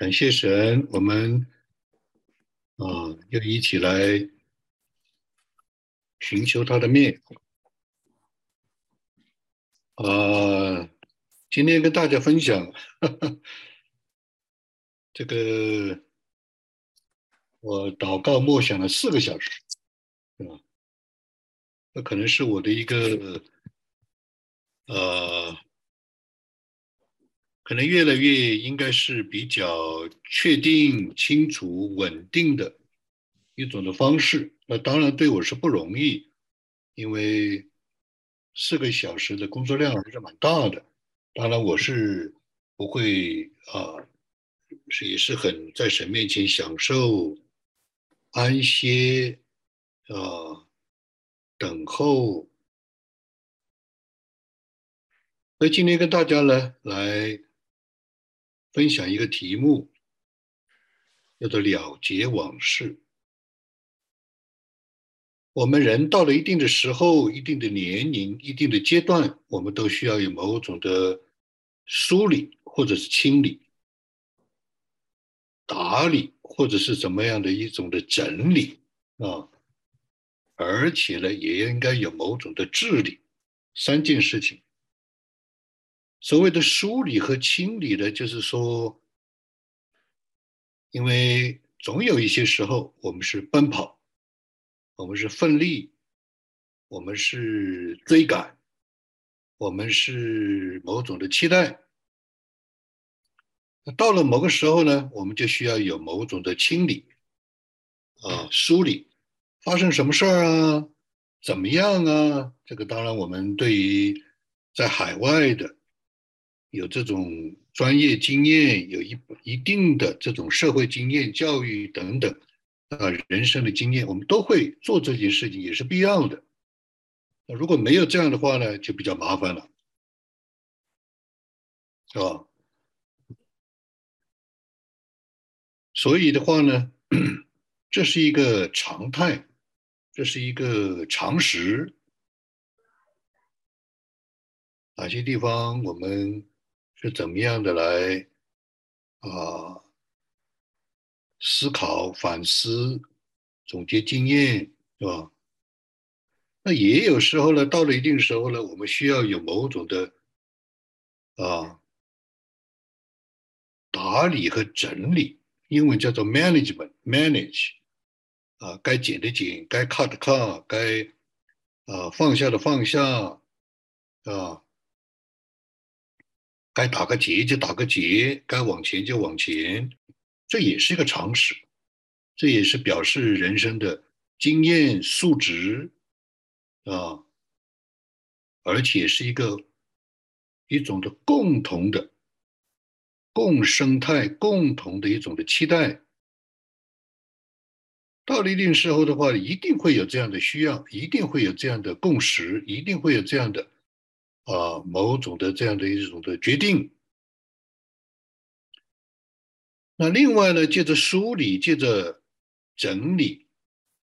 感谢神，我们啊又一起来寻求他的面。啊，今天跟大家分享 这个，我祷告默想了四个小时，对吧？那可能是我的一个呃。可能越来越应该是比较确定、清楚、稳定的一种的方式。那当然对我是不容易，因为四个小时的工作量还是蛮大的。当然我是不会啊，是也是很在神面前享受安歇啊，等候。那今天跟大家呢来。分享一个题目，叫做“了结往事”。我们人到了一定的时候、一定的年龄、一定的阶段，我们都需要有某种的梳理，或者是清理、打理，或者是怎么样的一种的整理啊。而且呢，也应该有某种的治理，三件事情。所谓的梳理和清理呢，就是说，因为总有一些时候，我们是奔跑，我们是奋力，我们是追赶，我们是某种的期待。到了某个时候呢，我们就需要有某种的清理，啊，梳理，发生什么事儿啊？怎么样啊？这个当然，我们对于在海外的。有这种专业经验，有一一定的这种社会经验、教育等等啊，人生的经验，我们都会做这件事情，也是必要的。那如果没有这样的话呢，就比较麻烦了，是吧？所以的话呢，这是一个常态，这是一个常识。哪些地方我们？是怎么样的来啊思考、反思、总结经验，是吧？那也有时候呢，到了一定时候呢，我们需要有某种的啊打理和整理，英文叫做 management，manage 啊，该减的减，该 cut 的 cut，该啊放下的放下，啊。该打个结就打个结，该往前就往前，这也是一个常识，这也是表示人生的经验素质啊，而且是一个一种的共同的共生态，共同的一种的期待。到了一定时候的话，一定会有这样的需要，一定会有这样的共识，一定会有这样的。啊，某种的这样的一种的决定。那另外呢，借着梳理，借着整理，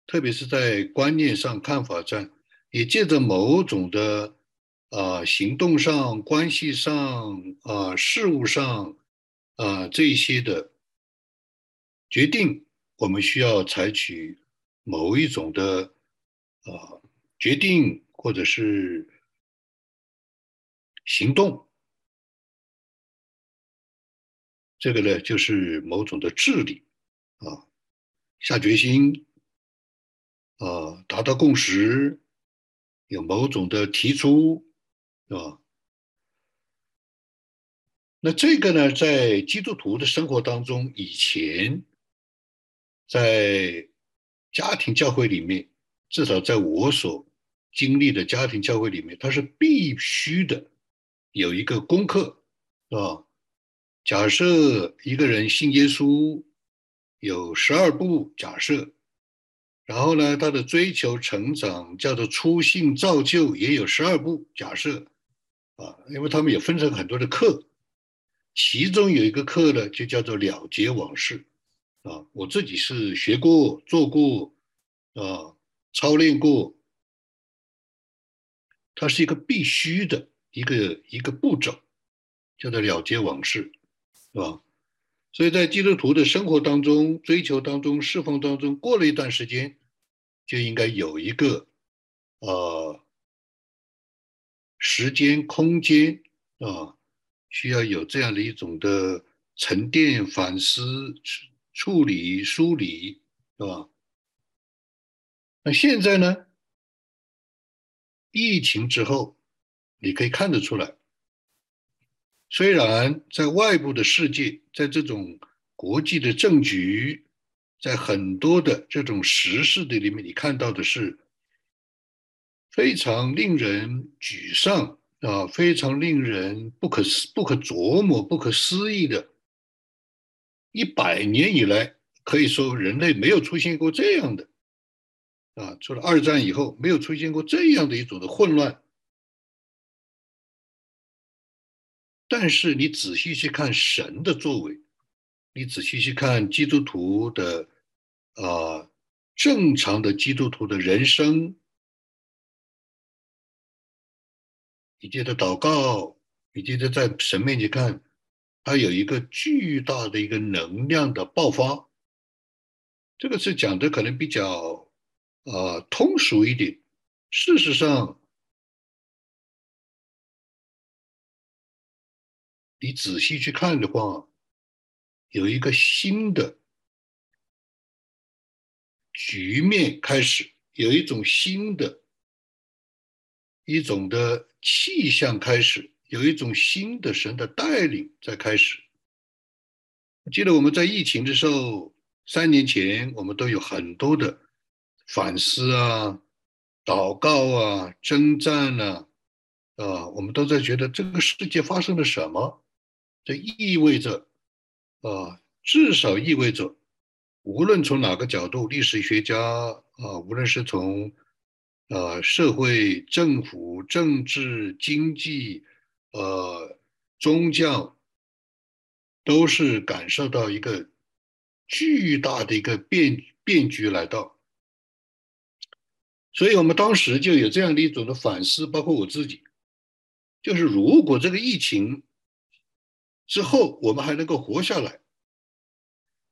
特别是在观念上、看法上，也借着某种的啊行动上、关系上啊事物上啊这些的决定，我们需要采取某一种的啊决定，或者是。行动，这个呢，就是某种的智力啊，下决心啊，达到共识，有某种的提出，是吧？那这个呢，在基督徒的生活当中，以前在家庭教会里面，至少在我所经历的家庭教会里面，它是必须的。有一个功课，是吧？假设一个人信耶稣，有十二步假设，然后呢，他的追求成长叫做初信造就，也有十二步假设，啊，因为他们也分成很多的课，其中有一个课呢，就叫做了结往事，啊，我自己是学过、做过，啊，操练过，它是一个必须的。一个一个步骤，叫做了结往事，是吧？所以在基督徒的生活当中、追求当中、侍奉当中，过了一段时间，就应该有一个呃时间、空间啊，需要有这样的一种的沉淀、反思、处理、梳理，是吧？那现在呢？疫情之后，你可以看得出来，虽然在外部的世界，在这种国际的政局，在很多的这种时事的里面，你看到的是非常令人沮丧啊，非常令人不可思、不可琢磨、不可思议的。一百年以来，可以说人类没有出现过这样的。啊，除了二战以后，没有出现过这样的一种的混乱。但是你仔细去看神的作为，你仔细去看基督徒的，啊，正常的基督徒的人生，你记得祷告，你记得在神面前看，它有一个巨大的一个能量的爆发。这个是讲的可能比较。啊，通俗一点。事实上，你仔细去看的话，有一个新的局面开始，有一种新的一种的气象开始，有一种新的神的带领在开始。记得我们在疫情的时候，三年前我们都有很多的。反思啊，祷告啊，征战啊，啊，我们都在觉得这个世界发生了什么？这意味着，啊，至少意味着，无论从哪个角度，历史学家啊，无论是从，啊，社会、政府、政治、经济，呃，宗教，都是感受到一个巨大的一个变变局来到。所以我们当时就有这样的一种的反思，包括我自己，就是如果这个疫情之后我们还能够活下来，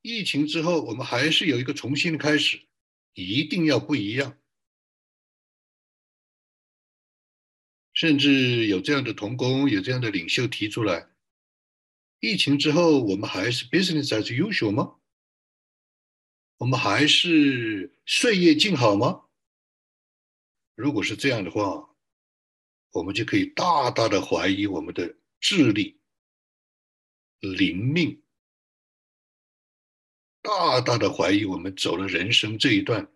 疫情之后我们还是有一个重新的开始，一定要不一样。甚至有这样的童工，有这样的领袖提出来，疫情之后我们还是 business as usual 吗？我们还是岁月静好吗？如果是这样的话，我们就可以大大的怀疑我们的智力、灵命，大大的怀疑我们走了人生这一段，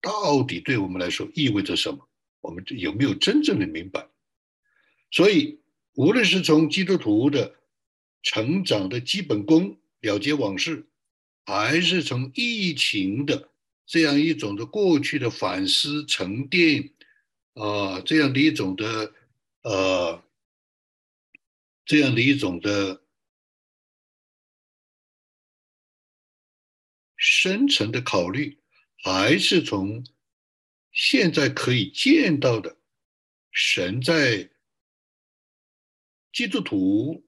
到底对我们来说意味着什么？我们有没有真正的明白？所以，无论是从基督徒的成长的基本功了结往事，还是从疫情的。这样一种的过去的反思沉淀，啊，这样的一种的呃，这样的一种的深层的考虑，还是从现在可以见到的神在基督徒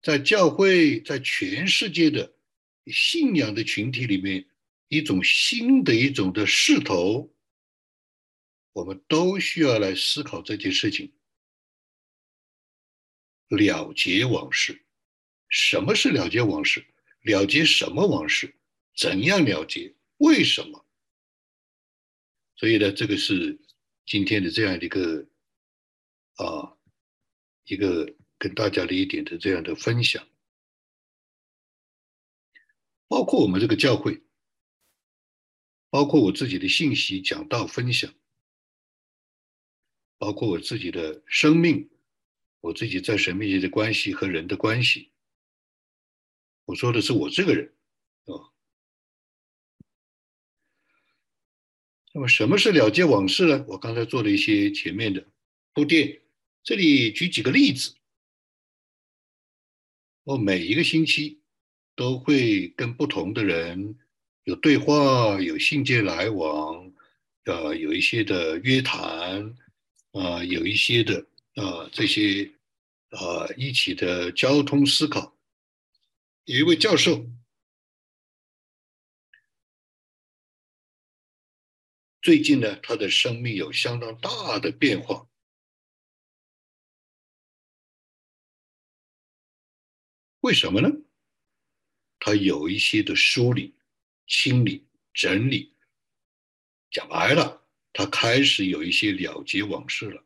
在教会在全世界的信仰的群体里面。一种新的一种的势头，我们都需要来思考这件事情。了结往事，什么是了结往事？了结什么往事？怎样了结？为什么？所以呢，这个是今天的这样的一个啊，一个跟大家的一点的这样的分享，包括我们这个教会。包括我自己的信息讲道分享，包括我自己的生命，我自己在神面前的关系和人的关系。我说的是我这个人，那么什么是了结往事呢？我刚才做了一些前面的铺垫，这里举几个例子。我每一个星期都会跟不同的人。有对话，有信件来往，呃，有一些的约谈，啊，有一些的，呃，这些，呃，一起的交通思考。有一位教授，最近呢，他的生命有相当大的变化。为什么呢？他有一些的梳理、清理、整理，讲白了，他开始有一些了结往事了。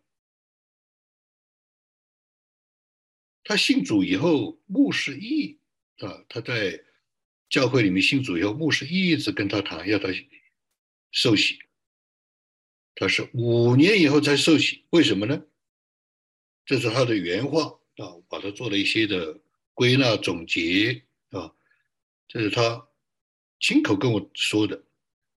他信主以后，牧师一啊，他在教会里面信主以后，牧师一直跟他谈，要他受洗。他是五年以后才受洗，为什么呢？这是他的原话啊，把他做了一些的归纳总结啊，这是他亲口跟我说的。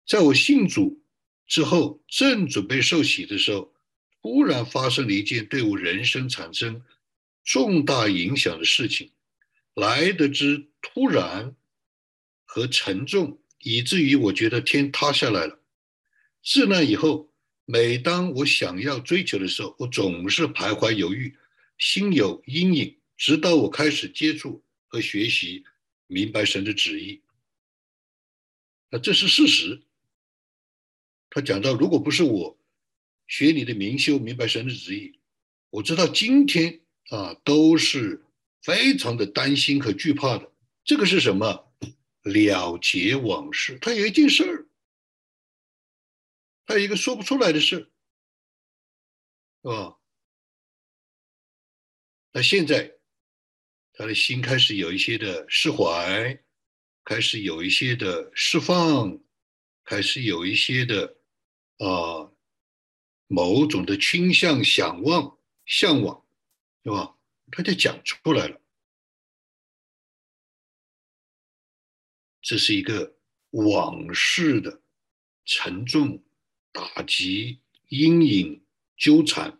在我信主之后，正准备受洗的时候，突然发生了一件对我人生产生。重大影响的事情来得之突然和沉重，以至于我觉得天塌下来了。自那以后，每当我想要追求的时候，我总是徘徊犹豫，心有阴影。直到我开始接触和学习，明白神的旨意。那这是事实。他讲到，如果不是我学你的明修，明白神的旨意，我知道今天。啊，都是非常的担心和惧怕的。这个是什么？了结往事。他有一件事儿，他有一个说不出来的事，是吧？那现在他的心开始有一些的释怀，开始有一些的释放，开始有一些的啊某种的倾向、想望、向往。对吧？他就讲出来了，这是一个往事的沉重打击、阴影纠缠，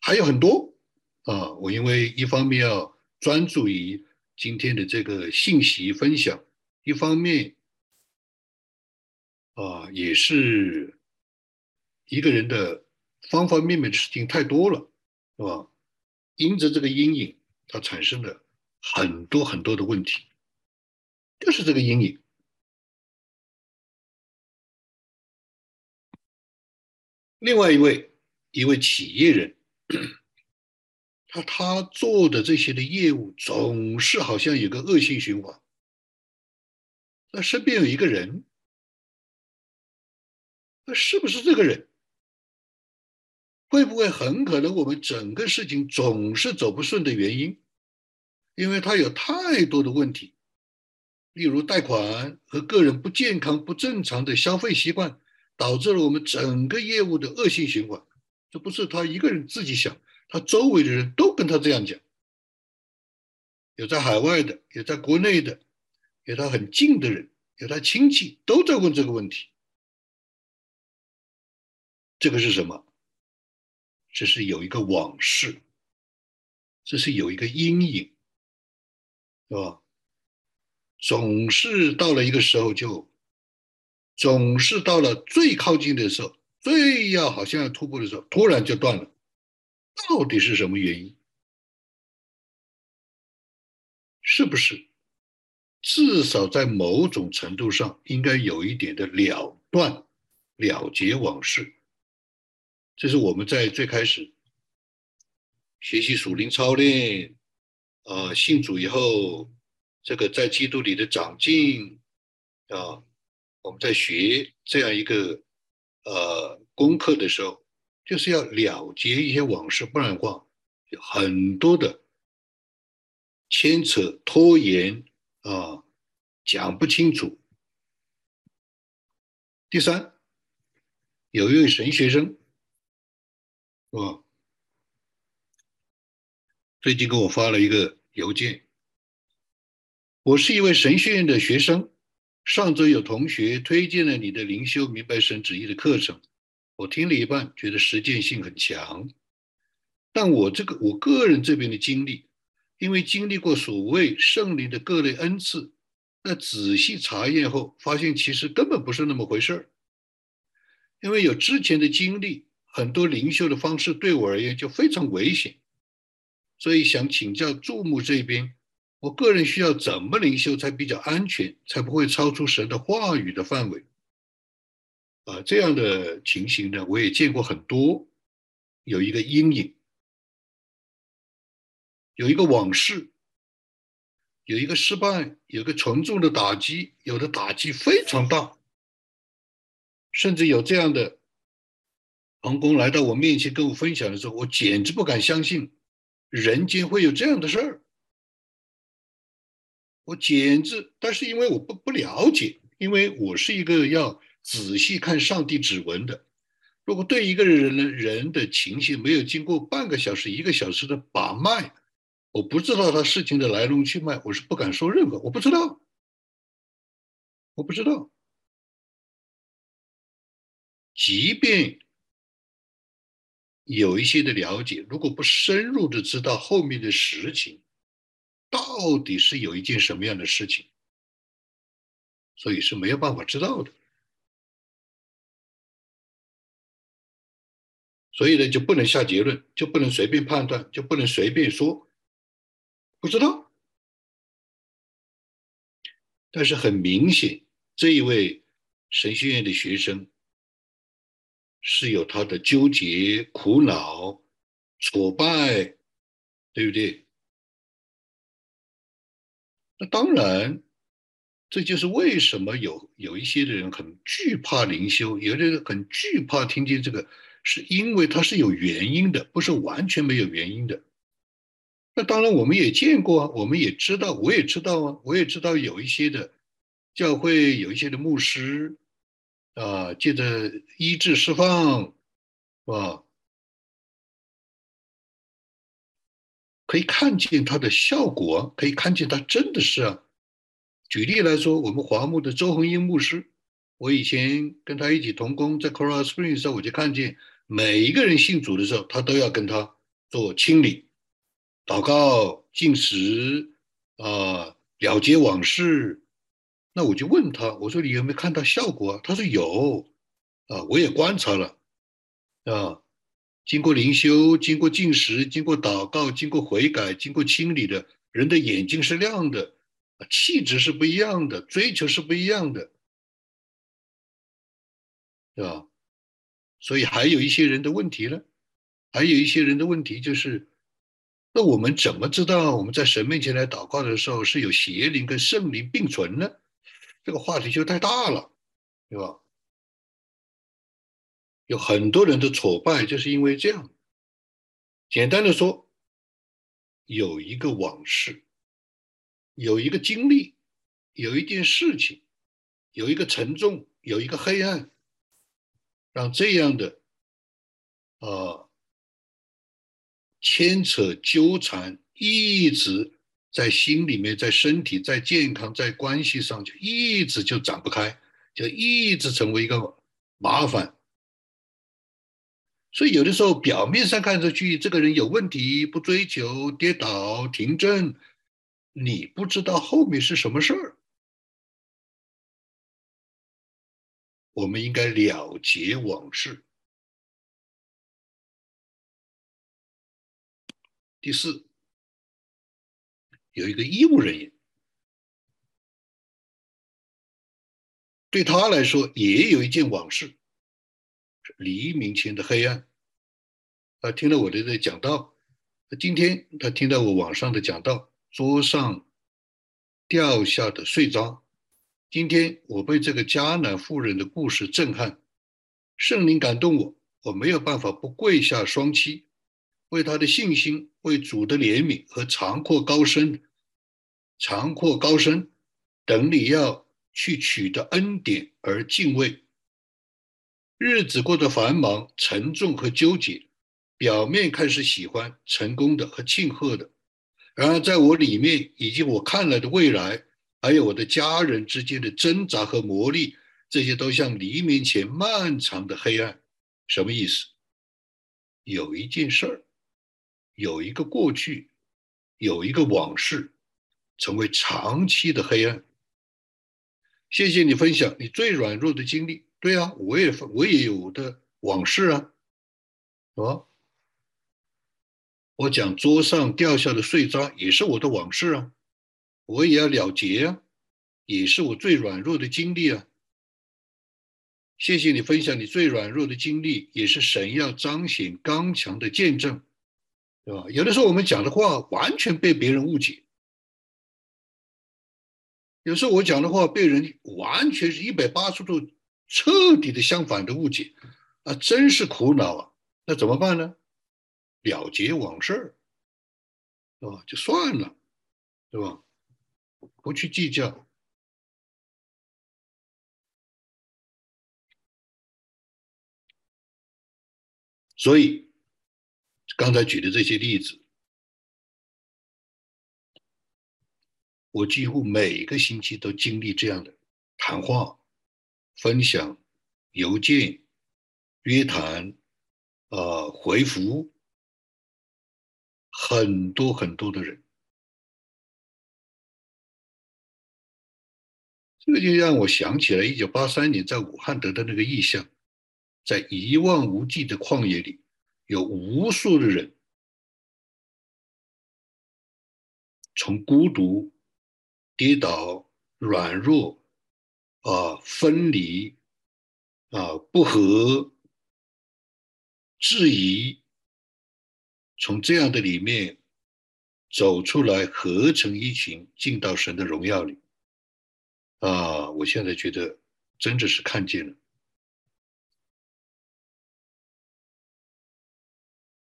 还有很多啊。我因为一方面要专注于今天的这个信息分享，一方面啊，也是一个人的。方方面面的事情太多了，是吧？因着这个阴影，它产生了很多很多的问题，就是这个阴影。另外一位一位企业人，他他做的这些的业务总是好像有个恶性循环。那身边有一个人，那是不是这个人？会不会很可能我们整个事情总是走不顺的原因，因为他有太多的问题，例如贷款和个人不健康、不正常的消费习惯，导致了我们整个业务的恶性循环。这不是他一个人自己想，他周围的人都跟他这样讲，有在海外的，有在国内的，有他很近的人，有他亲戚都在问这个问题。这个是什么？这是有一个往事，这是有一个阴影，是吧？总是到了一个时候，就总是到了最靠近的时候，最要好像要突破的时候，突然就断了。到底是什么原因？是不是至少在某种程度上应该有一点的了断、了结往事？这是我们在最开始学习属灵操练，啊，信主以后，这个在基督里的长进，啊，我们在学这样一个呃功课的时候，就是要了结一些往事，不然的话，很多的牵扯、拖延啊，讲不清楚。第三，有一位神学生。哦，最近给我发了一个邮件。我是一位神学院的学生，上周有同学推荐了你的灵修明白神旨意的课程，我听了一半，觉得实践性很强。但我这个我个人这边的经历，因为经历过所谓圣灵的各类恩赐，那仔细查验后，发现其实根本不是那么回事儿。因为有之前的经历。很多灵修的方式对我而言就非常危险，所以想请教注目这边，我个人需要怎么灵修才比较安全，才不会超出神的话语的范围？啊，这样的情形呢，我也见过很多，有一个阴影，有一个往事，有一个失败，有一个沉重的打击，有的打击非常大，甚至有这样的童工来到我面前跟我分享的时候，我简直不敢相信，人间会有这样的事儿，我简直，但是因为我不不了解，因为我是一个要。仔细看上帝指纹的，如果对一个人的人的情绪没有经过半个小时、一个小时的把脉，我不知道他事情的来龙去脉，我是不敢说任何。我不知道，我不知道。即便有一些的了解，如果不深入的知道后面的实情，到底是有一件什么样的事情，所以是没有办法知道的。所以呢，就不能下结论，就不能随便判断，就不能随便说，不知道。但是很明显，这一位神学院的学生是有他的纠结、苦恼、挫败，对不对？那当然，这就是为什么有有一些的人很惧怕灵修，有的人很惧怕听见这个。是因为它是有原因的，不是完全没有原因的。那当然，我们也见过啊，我们也知道，我也知道啊，我也知道有一些的教会，有一些的牧师啊，借着医治释放，是可以看见它的效果，可以看见它真的是啊。举例来说，我们华牧的周恒英牧师，我以前跟他一起同工，在 Coral Springs 的时候，我就看见。每一个人信主的时候，他都要跟他做清理、祷告、进食啊，了结往事。那我就问他，我说你有没有看到效果啊？他说有啊，我也观察了啊。经过灵修、经过进食、经过祷告、经过悔改、经过清理的人的眼睛是亮的，气质是不一样的，追求是不一样的，对吧？所以还有一些人的问题呢，还有一些人的问题就是，那我们怎么知道我们在神面前来祷告的时候是有邪灵跟圣灵并存呢？这个话题就太大了，对吧？有很多人的挫败就是因为这样。简单的说，有一个往事，有一个经历，有一件事情，有一个沉重，有一个黑暗。让这样的，呃，牵扯纠缠，一直在心里面，在身体，在健康，在关系上，就一直就展不开，就一直成为一个麻烦。所以有的时候表面上看上去这个人有问题，不追求，跌倒，停顿，你不知道后面是什么事儿。我们应该了结往事。第四，有一个医务人员，对他来说也有一件往事，黎明前的黑暗。他听了我的这讲道，今天他听到我网上的讲道，桌上掉下的碎渣。今天我被这个迦南妇人的故事震撼，圣灵感动我，我没有办法不跪下双膝，为他的信心、为主的怜悯和长阔高深、长阔高深等你要去取得恩典而敬畏。日子过得繁忙、沉重和纠结，表面看是喜欢、成功的和庆贺的，然而在我里面以及我看来的未来。还有我的家人之间的挣扎和磨砺，这些都像黎明前漫长的黑暗。什么意思？有一件事儿，有一个过去，有一个往事，成为长期的黑暗。谢谢你分享你最软弱的经历。对啊，我也我也有的往事啊，是吧？我讲桌上掉下的碎渣也是我的往事啊，我也要了结啊，也是我最软弱的经历啊。谢谢你分享你最软弱的经历，也是神要彰显刚强的见证，对吧？有的时候我们讲的话完全被别人误解，有时候我讲的话被人完全是一百八十度彻底的相反的误解，啊，真是苦恼啊！那怎么办呢？了结往事，是吧？就算了，对吧？不去计较。所以刚才举的这些例子，我几乎每个星期都经历这样的谈话、分享、邮件、约谈、呃回复。很多很多的人，这个就让我想起了一九八三年在武汉得的那个意象，在一望无际的旷野里，有无数的人从孤独、跌倒、软弱、啊分离、啊不和、质疑。从这样的里面走出来，合成一群，进到神的荣耀里。啊，我现在觉得真的是看见了，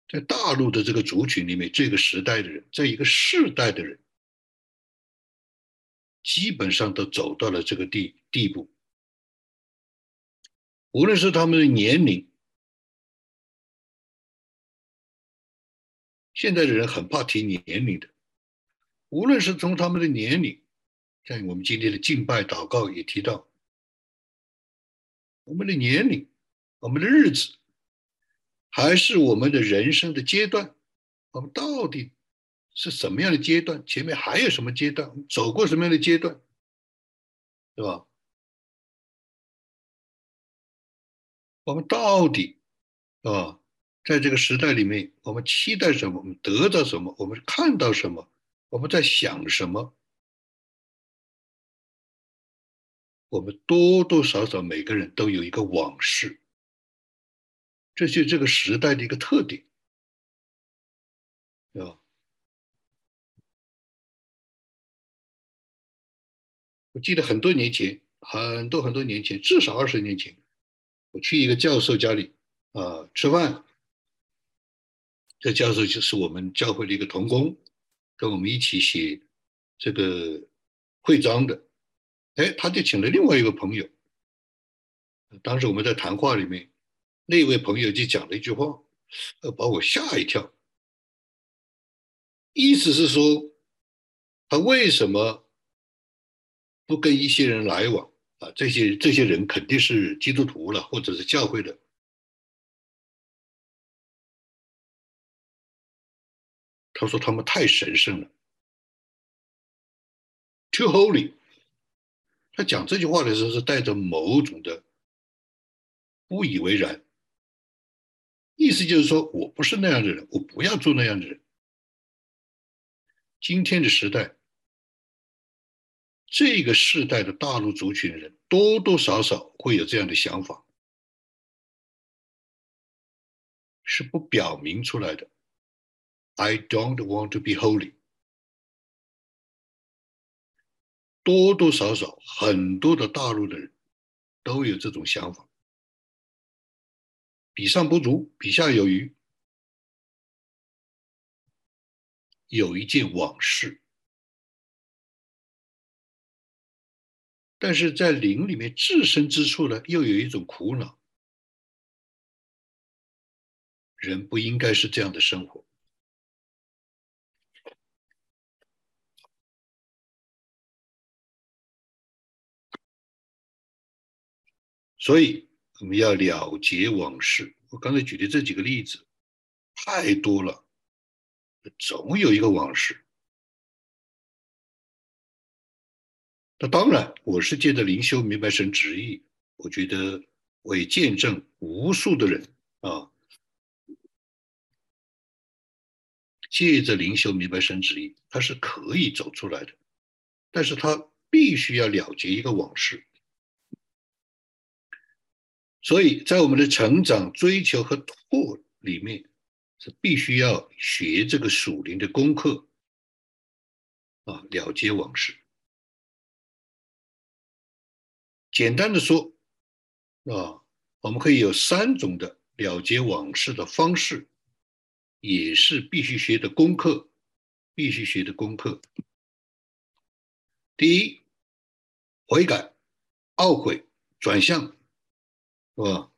在大陆的这个族群里面，这个时代的人，在一个世代的人，基本上都走到了这个地地步，无论是他们的年龄。现在的人很怕提年龄的，无论是从他们的年龄，像我们今天的敬拜祷告也提到，我们的年龄、我们的日子，还是我们的人生的阶段，我们到底是什么样的阶段？前面还有什么阶段？走过什么样的阶段？对吧？我们到底，啊？在这个时代里面，我们期待什么？我们得到什么？我们看到什么？我们在想什么？我们多多少少每个人都有一个往事，这就这个时代的一个特点，啊！记得很多年前，很多很多年前，至少二十年前，我去一个教授家里啊吃饭。这教授就是我们教会的一个同工，跟我们一起写这个会章的。哎，他就请了另外一个朋友。当时我们在谈话里面，那位朋友就讲了一句话，呃，把我吓一跳。意思是说，他为什么不跟一些人来往啊？这些这些人肯定是基督徒了，或者是教会的。他说他们太神圣了，too holy。他讲这句话的时候是带着某种的不以为然，意思就是说我不是那样的人，我不要做那样的人。今天的时代，这个时代的大陆族群的人多多少少会有这样的想法，是不表明出来的。I don't want to be holy。多多少少很多的大陆的人都有这种想法，比上不足，比下有余。有一件往事，但是在灵里面置身之处呢，又有一种苦恼。人不应该是这样的生活。所以我们要了结往事。我刚才举的这几个例子太多了，总有一个往事。那当然，我是借着灵修明白神旨意。我觉得我也见证无数的人啊，借着灵修明白神旨意，他是可以走出来的，但是他必须要了结一个往事。所以在我们的成长、追求和突破里面，是必须要学这个属灵的功课啊，了结往事。简单的说，啊，我们可以有三种的了结往事的方式，也是必须学的功课，必须学的功课。第一，悔改、懊悔、转向，是吧？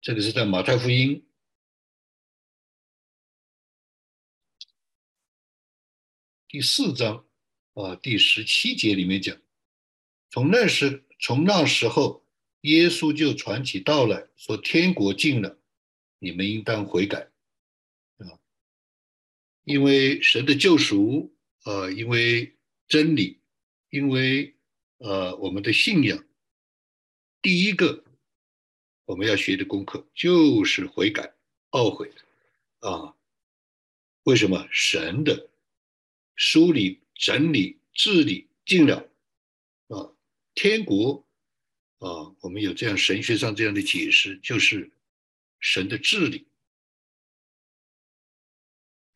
这个是在马太福音第四章啊第十七节里面讲。从那时，从那时候，耶稣就传起道来说：“天国近了，你们应当悔改。”啊，因为神的救赎，呃，因为真理，因为呃我们的信仰，第一个我们要学的功课就是悔改、懊悔啊。为什么？神的梳理、整理、治理尽了。天国啊，我们有这样神学上这样的解释，就是神的治理。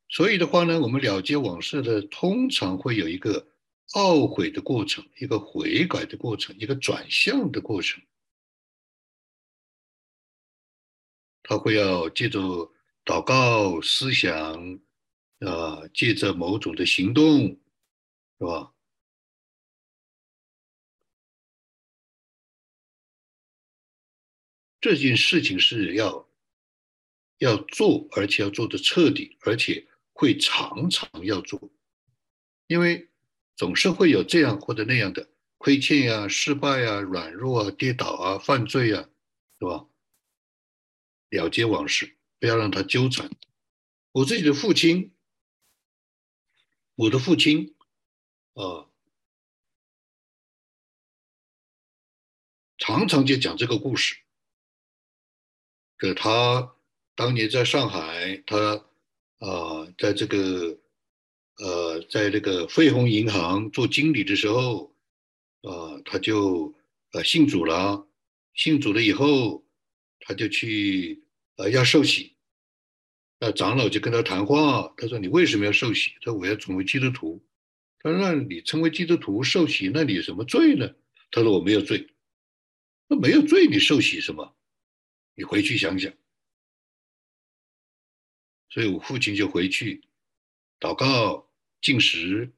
所以的话呢，我们了结往事的，通常会有一个懊悔的过程，一个悔改的过程，一个转向的过程。他会要借着祷告、思想，啊，借着某种的行动，是吧？这件事情是要要做，而且要做的彻底，而且会常常要做，因为总是会有这样或者那样的亏欠呀、失败呀、软弱啊、跌倒啊、犯罪啊，是吧？了结往事，不要让他纠缠。我自己的父亲，我的父亲啊，常常就讲这个故事。可他当年在上海，他啊，在这个呃，在那个汇丰银行做经理的时候，啊，他就呃信主了。信主了以后，他就去呃要受洗。那长老就跟他谈话，他说：“你为什么要受洗？”他说：“我要成为基督徒。”他说：“那你成为基督徒受洗，那你有什么罪呢？”他说：“我没有罪。”那没有罪，你受洗什么？你回去想想，所以我父亲就回去祷告进食，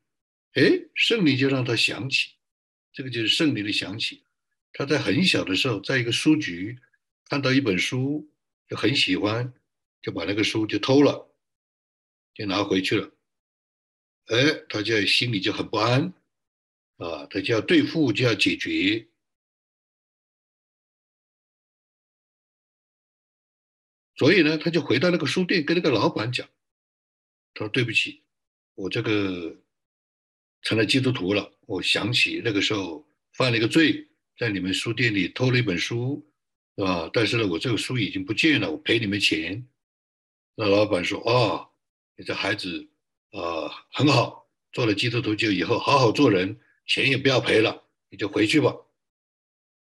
哎，圣灵就让他想起，这个就是圣灵的想起。他在很小的时候，在一个书局看到一本书，就很喜欢，就把那个书就偷了，就拿回去了。哎，他就心里就很不安，啊，他就要对付，就要解决。所以呢，他就回到那个书店，跟那个老板讲：“他说对不起，我这个成了基督徒了。我想起那个时候犯了一个罪，在你们书店里偷了一本书，是吧？但是呢，我这个书已经不见了，我赔你们钱。”那老板说：“啊，你这孩子啊很好，做了基督徒就以后好好做人，钱也不要赔了，你就回去吧。”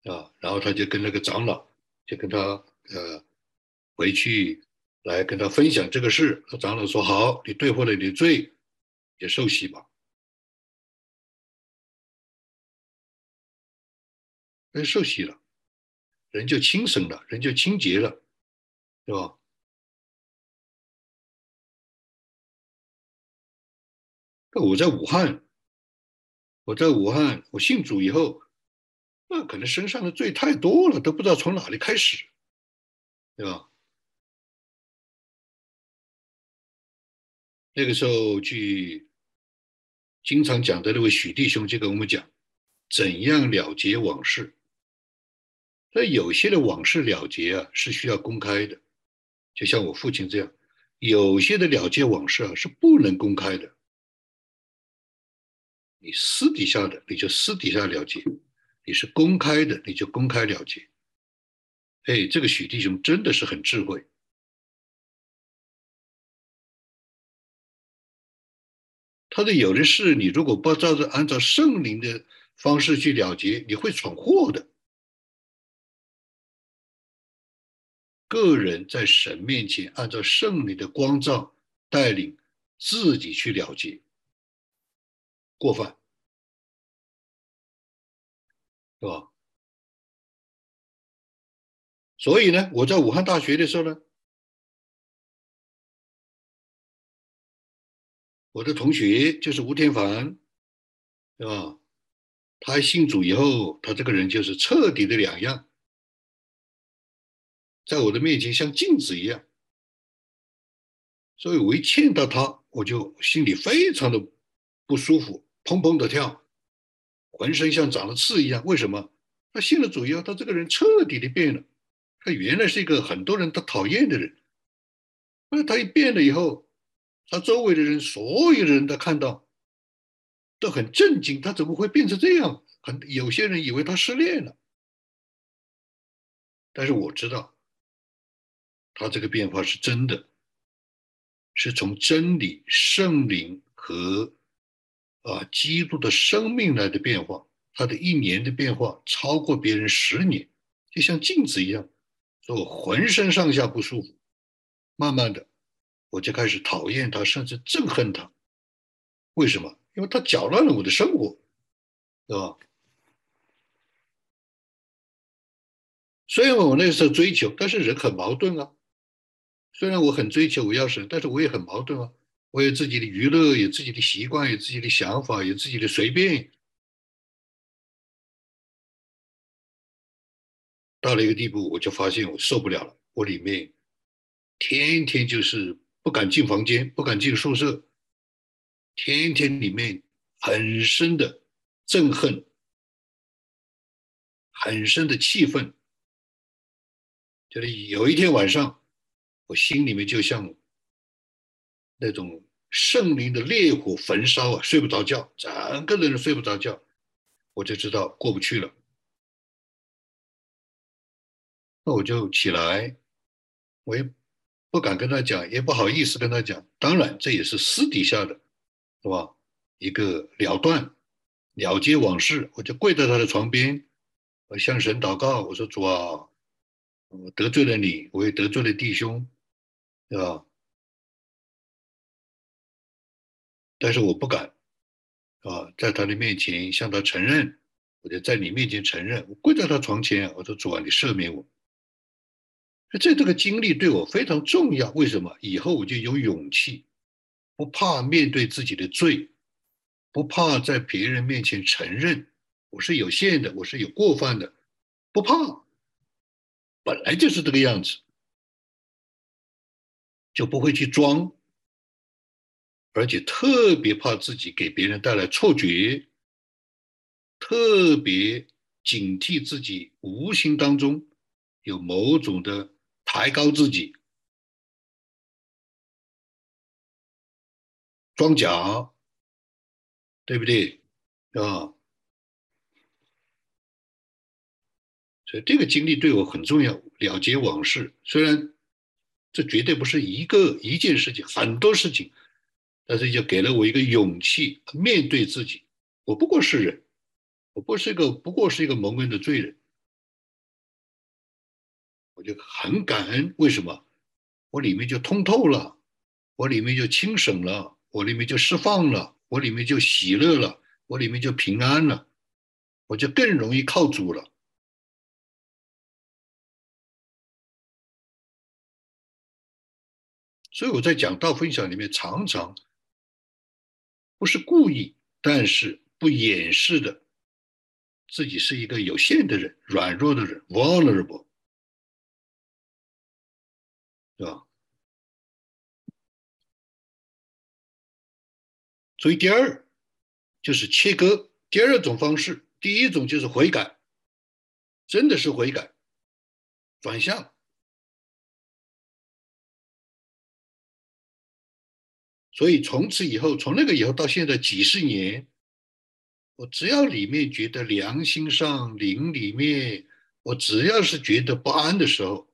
啊，然后他就跟那个长老就跟他呃。回去来跟他分享这个事，长老说：“好，你对付了你的罪，也受洗吧。”人受洗了，人就清省了，人就清洁了，对吧？那我在武汉，我在武汉，我信主以后，那可能身上的罪太多了，都不知道从哪里开始，对吧？那个时候去经常讲的那位许弟兄就跟我们讲，怎样了结往事。那有些的往事了结啊是需要公开的，就像我父亲这样；有些的了结往事啊是不能公开的。你私底下的你就私底下了结，你是公开的你就公开了结。哎，这个许弟兄真的是很智慧。他说有的事你如果不照着按照圣灵的方式去了结，你会闯祸的。个人在神面前按照圣灵的光照带领自己去了结，过犯，是吧？所以呢，我在武汉大学的时候呢。我的同学就是吴天凡，对吧？他信主以后，他这个人就是彻底的两样，在我的面前像镜子一样，所以我一见到他，我就心里非常的不舒服，砰砰的跳，浑身像长了刺一样。为什么？他信了主以后，他这个人彻底的变了。他原来是一个很多人都讨厌的人，那他一变了以后。他周围的人，所有的人都看到，都很震惊。他怎么会变成这样？很有些人以为他失恋了，但是我知道，他这个变化是真的，是从真理、圣灵和啊基督的生命来的变化。他的一年的变化超过别人十年，就像镜子一样，说我浑身上下不舒服。慢慢的。我就开始讨厌他，甚至憎恨他。为什么？因为他搅乱了我的生活，对吧？虽然我那时候追求，但是人很矛盾啊。虽然我很追求我要神，但是我也很矛盾啊。我有自己的娱乐，有自己的习惯，有自己的想法，有自己的随便。到了一个地步，我就发现我受不了了。我里面天天就是。不敢进房间，不敢进宿舍，天天里面很深的憎恨，很深的气愤。就是有一天晚上，我心里面就像那种圣灵的烈火焚烧啊，睡不着觉，整个人都睡不着觉，我就知道过不去了。那我就起来，我也。不敢跟他讲，也不好意思跟他讲。当然，这也是私底下的，是吧？一个了断、了结往事。我就跪在他的床边，我向神祷告，我说：“主啊，我得罪了你，我也得罪了弟兄，对吧？但是我不敢，啊，在他的面前向他承认，我就在你面前承认，我跪在他床前，我说：主啊，你赦免我。”这这个经历对我非常重要，为什么？以后我就有勇气，不怕面对自己的罪，不怕在别人面前承认我是有限的，我是有过犯的，不怕，本来就是这个样子，就不会去装，而且特别怕自己给别人带来错觉，特别警惕自己无形当中有某种的。抬高自己，装假，对不对？啊，所以这个经历对我很重要，了结往事。虽然这绝对不是一个一件事情，很多事情，但是就给了我一个勇气，面对自己。我不过是人，我不是一个，不过是一个蒙恩的罪人。我就很感恩，为什么？我里面就通透了，我里面就清省了，我里面就释放了，我里面就喜乐了，我里面就平安了，我就更容易靠主了。所以我在讲道分享里面，常常不是故意，但是不掩饰的，自己是一个有限的人，软弱的人，vulnerable。是吧？所以第二就是切割。第二种方式，第一种就是悔改，真的是悔改，转向。所以从此以后，从那个以后到现在几十年，我只要里面觉得良心上、灵里面，我只要是觉得不安的时候。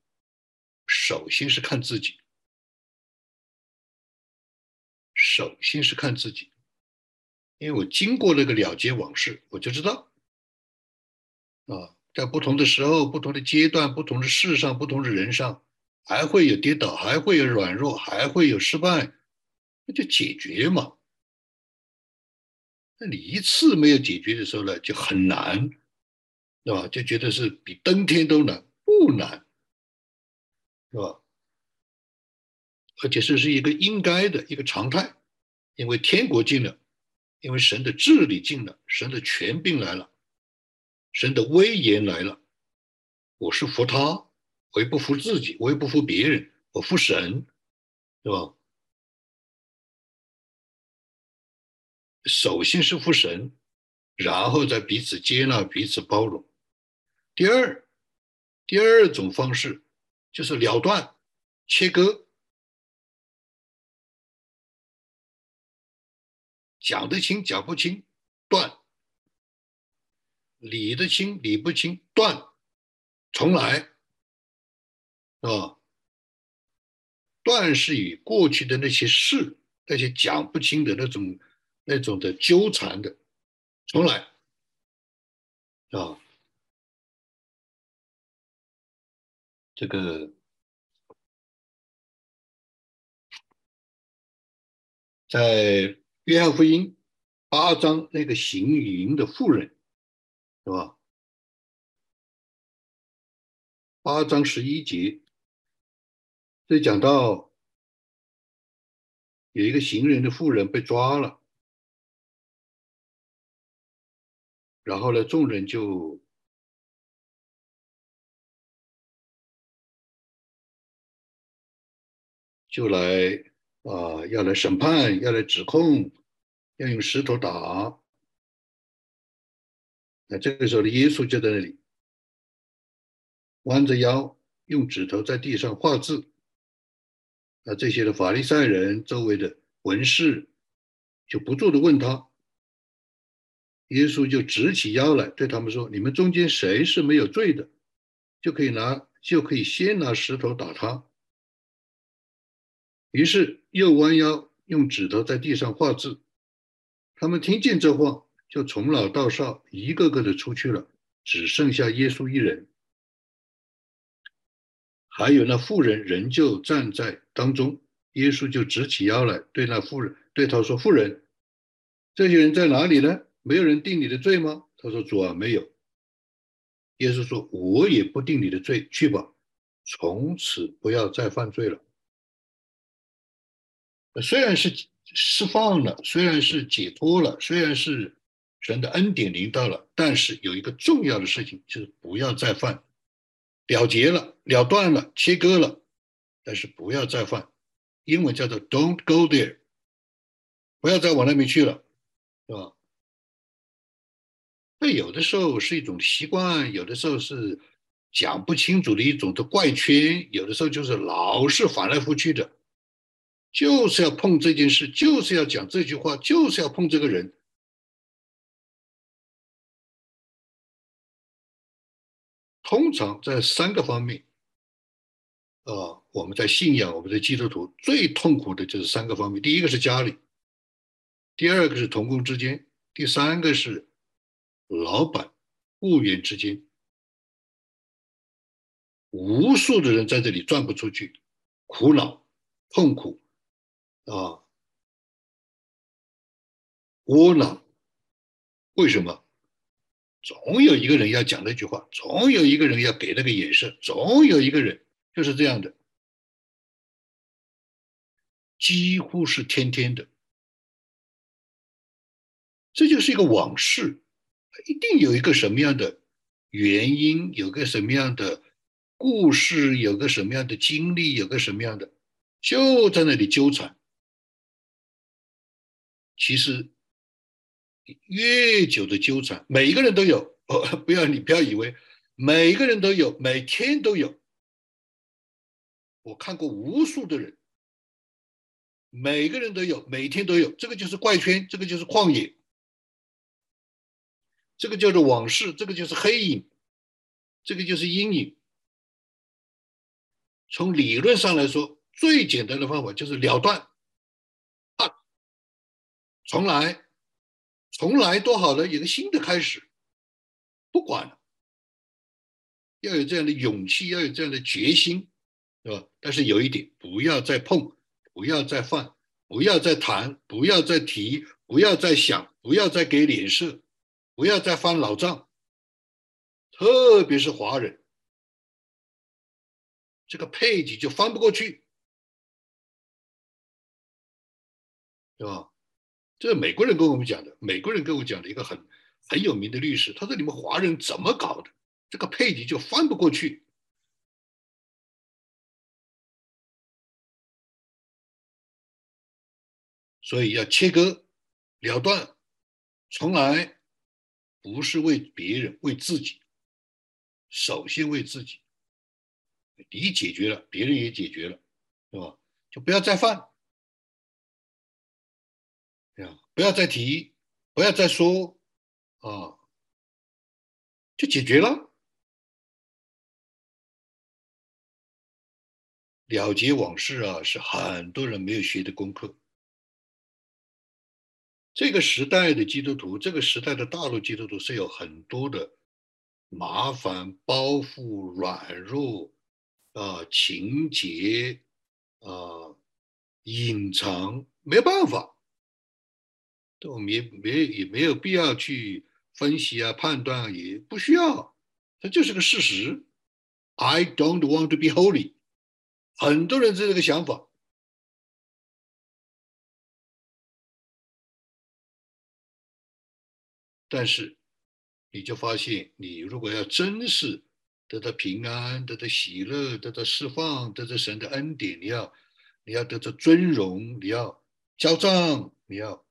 首先是看自己，首先是看自己，因为我经过那个了结往事，我就知道，啊，在不同的时候、不同的阶段、不同的事上、不同的人上，还会有跌倒，还会有软弱，还会有失败，那就解决嘛。那你一次没有解决的时候呢，就很难，对吧？就觉得是比登天都难，不难，是吧？而且这是一个应该的一个常态，因为天国近了，因为神的治理近了，神的权柄来了，神的威严来了。我是服他，我也不服自己，我也不服别人，我服神，对吧？首先是服神，然后再彼此接纳、彼此包容。第二，第二种方式就是了断、切割，讲得清、讲不清，断；理得清、理不清，断。重来，啊，断是与过去的那些事、那些讲不清的那种。那种的纠缠的，重来啊！这个在约翰福音八章那个行淫的妇人，是吧？八章十一节，这讲到有一个行人的妇人被抓了。然后呢，众人就就来啊，要来审判，要来指控，要用石头打。那这个时候的耶稣就在那里，弯着腰，用指头在地上画字。那这些的法利赛人周围的文士就不住的问他。耶稣就直起腰来，对他们说：“你们中间谁是没有罪的，就可以拿，就可以先拿石头打他。”于是又弯腰用指头在地上画字。他们听见这话，就从老到少一个个的出去了，只剩下耶稣一人。还有那妇人仍旧站在当中。耶稣就直起腰来，对那妇人对他说：“妇人，这些人在哪里呢？”没有人定你的罪吗？他说：“主啊，没有。”耶稣说：“我也不定你的罪，去吧，从此不要再犯罪了。”虽然是释放了，虽然是解脱了，虽然是神的恩典临到了，但是有一个重要的事情，就是不要再犯，了结了，了断了，切割了，但是不要再犯。英文叫做 “Don't go there”，不要再往那边去了，是吧？那有的时候是一种习惯，有的时候是讲不清楚的一种的怪圈，有的时候就是老是反来覆去的，就是要碰这件事，就是要讲这句话，就是要碰这个人。通常在三个方面，啊，我们在信仰，我们在基督徒最痛苦的就是三个方面：第一个是家里，第二个是同工之间，第三个是。老板、雇员之间，无数的人在这里转不出去，苦恼、痛苦啊，窝囊。为什么？总有一个人要讲那句话，总有一个人要给那个眼神，总有一个人就是这样的，几乎是天天的，这就是一个往事。一定有一个什么样的原因，有个什么样的故事，有个什么样的经历，有个什么样的，就在那里纠缠。其实越久的纠缠，每一个人都有。不要你不要以为每一个人都有，每天都有。我看过无数的人，每个人都有，每天都有。这个就是怪圈，这个就是旷野。这个叫做往事，这个就是黑影，这个就是阴影。从理论上来说，最简单的方法就是了断，重来，重来多好了，有个新的开始，不管了，要有这样的勇气，要有这样的决心，对吧？但是有一点，不要再碰，不要再犯，不要再谈，不要再提，不要再想，不要再给脸色，不要再翻老账，特别是华人，这个配给就翻不过去。对吧？这是美国人跟我们讲的。美国人跟我讲的一个很很有名的律师，他说：“你们华人怎么搞的？这个配给就翻不过去，所以要切割了断，从来不是为别人，为自己，首先为自己。你解决了，别人也解决了，对吧？就不要再犯。”不要再提，不要再说，啊，就解决了，了结往事啊，是很多人没有学的功课。这个时代的基督徒，这个时代的大陆基督徒是有很多的麻烦、包袱、软弱啊、情节啊、隐藏，没办法。这我们也没也没有必要去分析啊、判断，也不需要，这就是个事实。I don't want to be holy，很多人是这个想法，但是你就发现，你如果要真是得到平安、得到喜乐、得到释放、得到神的恩典，你要你要得到尊荣，你要交账，你要。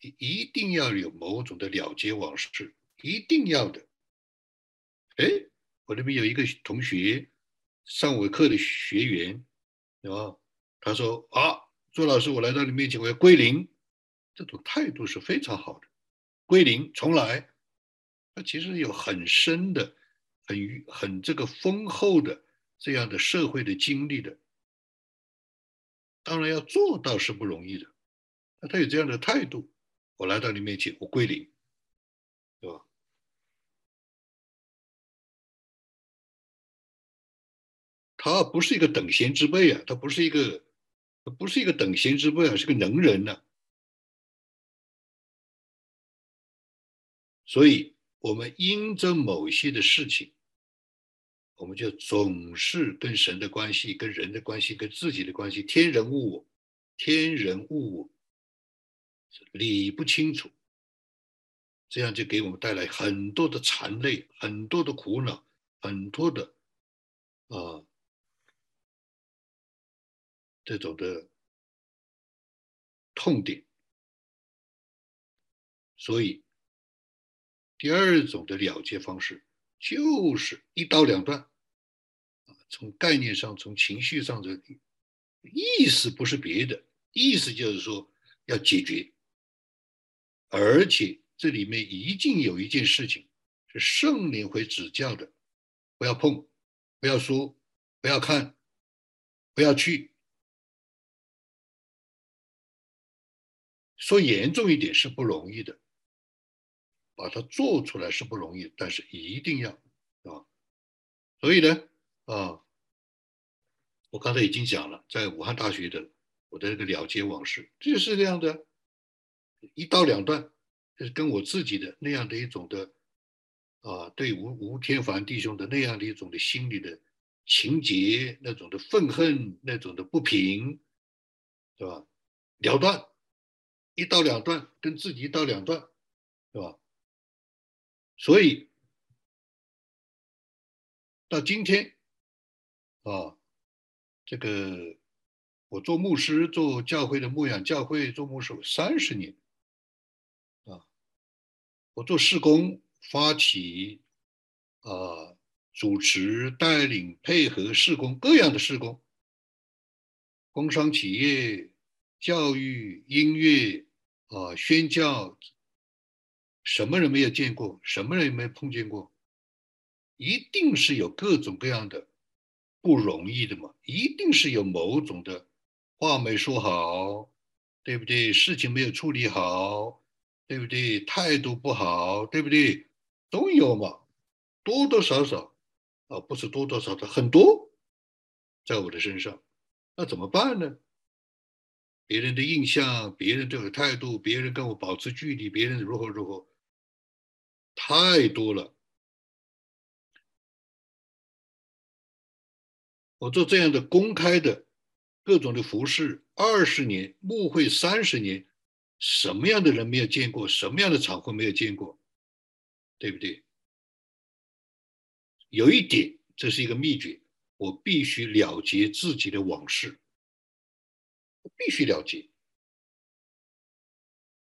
一一定要有某种的了结往事，一定要的。哎，我那边有一个同学，上我课的学员，啊，他说啊，朱老师，我来到你面前，我要归零，这种态度是非常好的，归零重来，他其实有很深的、很很这个丰厚的这样的社会的经历的，当然要做到是不容易的，那他有这样的态度。我来到你面前，我归零，对吧？他不是一个等闲之辈啊，他不是一个，不是一个等闲之辈啊，是个能人呢。所以，我们因着某些的事情，我们就总是跟神的关系、跟人的关系、跟自己的关系，天人物我，天人物我。理不清楚，这样就给我们带来很多的残累，很多的苦恼，很多的啊这种的痛点。所以，第二种的了结方式就是一刀两断啊，从概念上，从情绪上的意思不是别的，意思就是说要解决。而且这里面一定有一件事情是圣灵会指教的，不要碰，不要说，不要看，不要去。说严重一点是不容易的，把它做出来是不容易，但是一定要啊。所以呢，啊，我刚才已经讲了，在武汉大学的我的那个了结往事，这就是这样的。一刀两断，就是跟我自己的那样的一种的啊，对吴吴天凡弟兄的那样的一种的心理的情节，那种的愤恨，那种的不平，对吧？了断，一刀两断，跟自己一刀两断，对吧？所以到今天啊，这个我做牧师，做教会的牧养教会，做牧师三十年。我做施工，发起，啊，主持、带领、配合施工，各样的施工，工商企业、教育、音乐，啊，宣教，什么人没有见过？什么人没碰见过？一定是有各种各样的不容易的嘛，一定是有某种的话没说好，对不对？事情没有处理好。对不对？态度不好，对不对？都有嘛，多多少少啊，不是多多少少，很多，在我的身上，那怎么办呢？别人的印象，别人这个态度，别人跟我保持距离，别人如何如何，太多了。我做这样的公开的各种的服饰，二十年牧会三十年，什么样的人没有见过？什么样的场合没有见过？对不对？有一点，这是一个秘诀，我必须了结自己的往事，必须了结。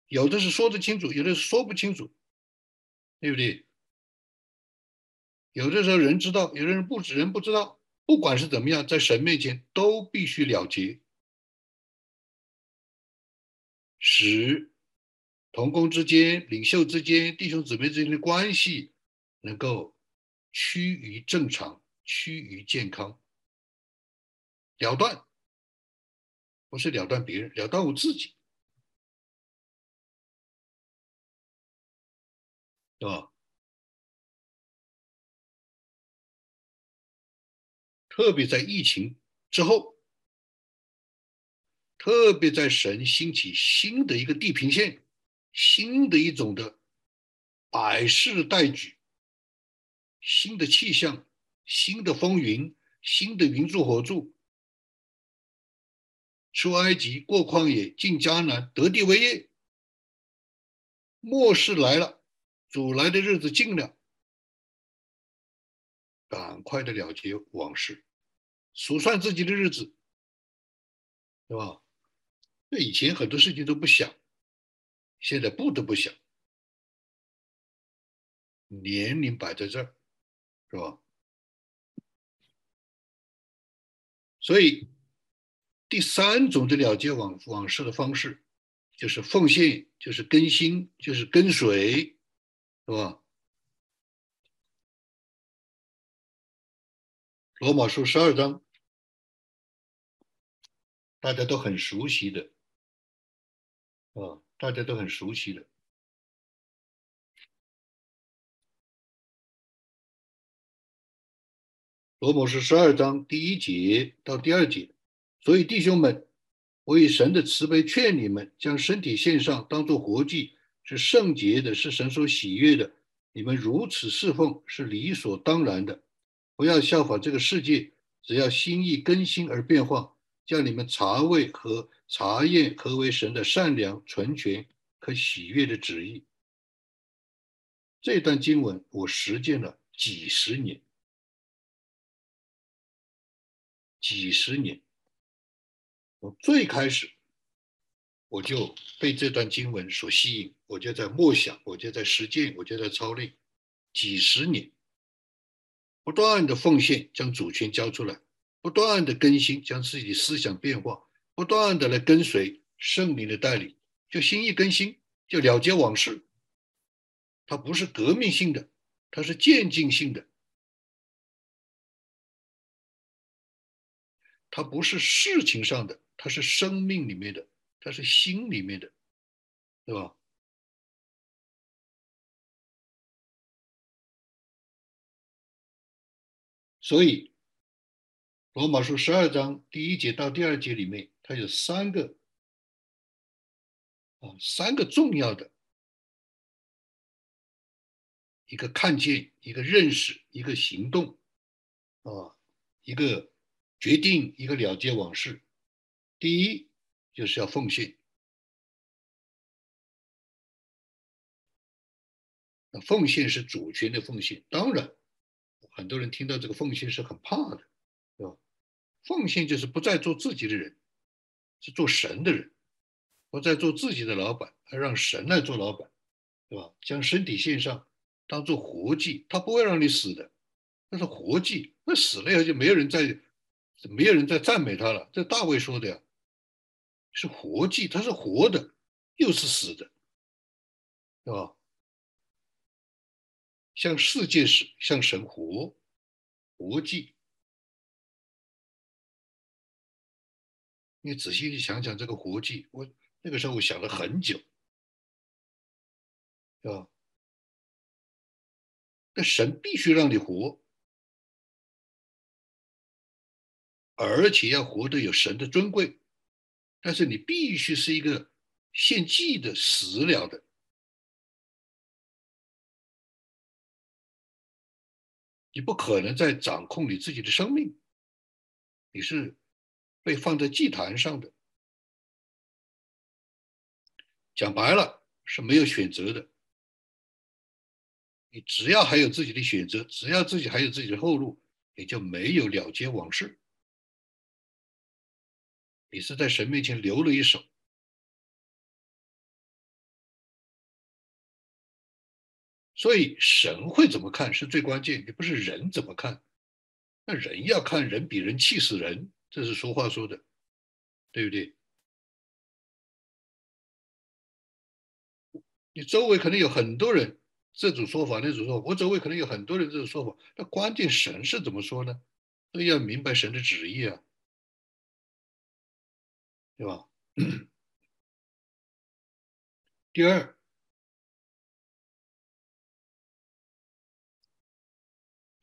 有的是说得清楚，有的是说不清楚，对不对？有的时候人知道，有的人不知，人不知道。不管是怎么样，在神面前都必须了结，使同工之间、领袖之间、弟兄姊妹之间的关系能够趋于正常、趋于健康。了断不是了断别人，了断我自己，对吧？特别在疫情之后，特别在神兴起新的一个地平线，新的一种的百事待举，新的气象，新的风云，新的云柱火柱，出埃及，过旷野，进迦南，得地为业，末世来了，主来的日子近了。赶快的了结往事，数算自己的日子，对吧？那以前很多事情都不想，现在不得不想。年龄摆在这儿，是吧？所以第三种的了结往往事的方式，就是奉献，就是更新，就是跟随，是吧？罗马书十二章，大家都很熟悉的，啊，大家都很熟悉的。罗马书十二章第一节到第二节，所以弟兄们，我以神的慈悲劝你们，将身体献上，当作活祭，是圣洁的，是神所喜悦的。你们如此侍奉，是理所当然的。不要效仿这个世界，只要心意更新而变化，叫你们查位和查验何为神的善良、纯全、可喜悦的旨意。这段经文我实践了几十年，几十年。我最开始我就被这段经文所吸引，我就在默想，我就在实践，我就在操练，几十年。不断的奉献，将主权交出来；不断的更新，将自己思想变化；不断的来跟随圣灵的带领，就心意更新，就了结往事。它不是革命性的，它是渐进性的。它不是事情上的，它是生命里面的，它是心里面的，对吧？所以，罗马书十二章第一节到第二节里面，它有三个啊，三个重要的一个看见、一个认识、一个行动啊，一个决定、一个了结往事。第一就是要奉献，那奉献是主权的奉献，当然。很多人听到这个奉献是很怕的，对吧？奉献就是不再做自己的人，是做神的人，不再做自己的老板，而让神来做老板，对吧？将身体献上，当做活祭，他不会让你死的，那是活祭，那死了以后就没有人再，没有人再赞美他了。这大卫说的呀，是活祭，他是活的，又是死的，对吧？向世界是向神活活祭，你仔细去想想这个活祭，我那个时候我想了很久，对吧？那神必须让你活，而且要活得有神的尊贵。但是你必须是一个献祭的、死了的，你不可能再掌控你自己的生命，你是被放在祭坛上的。讲白了是没有选择的，你只要还有自己的选择，只要自己还有自己的后路，也就没有了结往事。你是在神面前留了一手，所以神会怎么看是最关键，也不是人怎么看。那人要看人比人气死人，这是俗话说的，对不对？你周围可能有很多人这种说法那种说法，我周围可能有很多人这种说法，那关键神是怎么说呢？都要明白神的旨意啊。对吧？第二，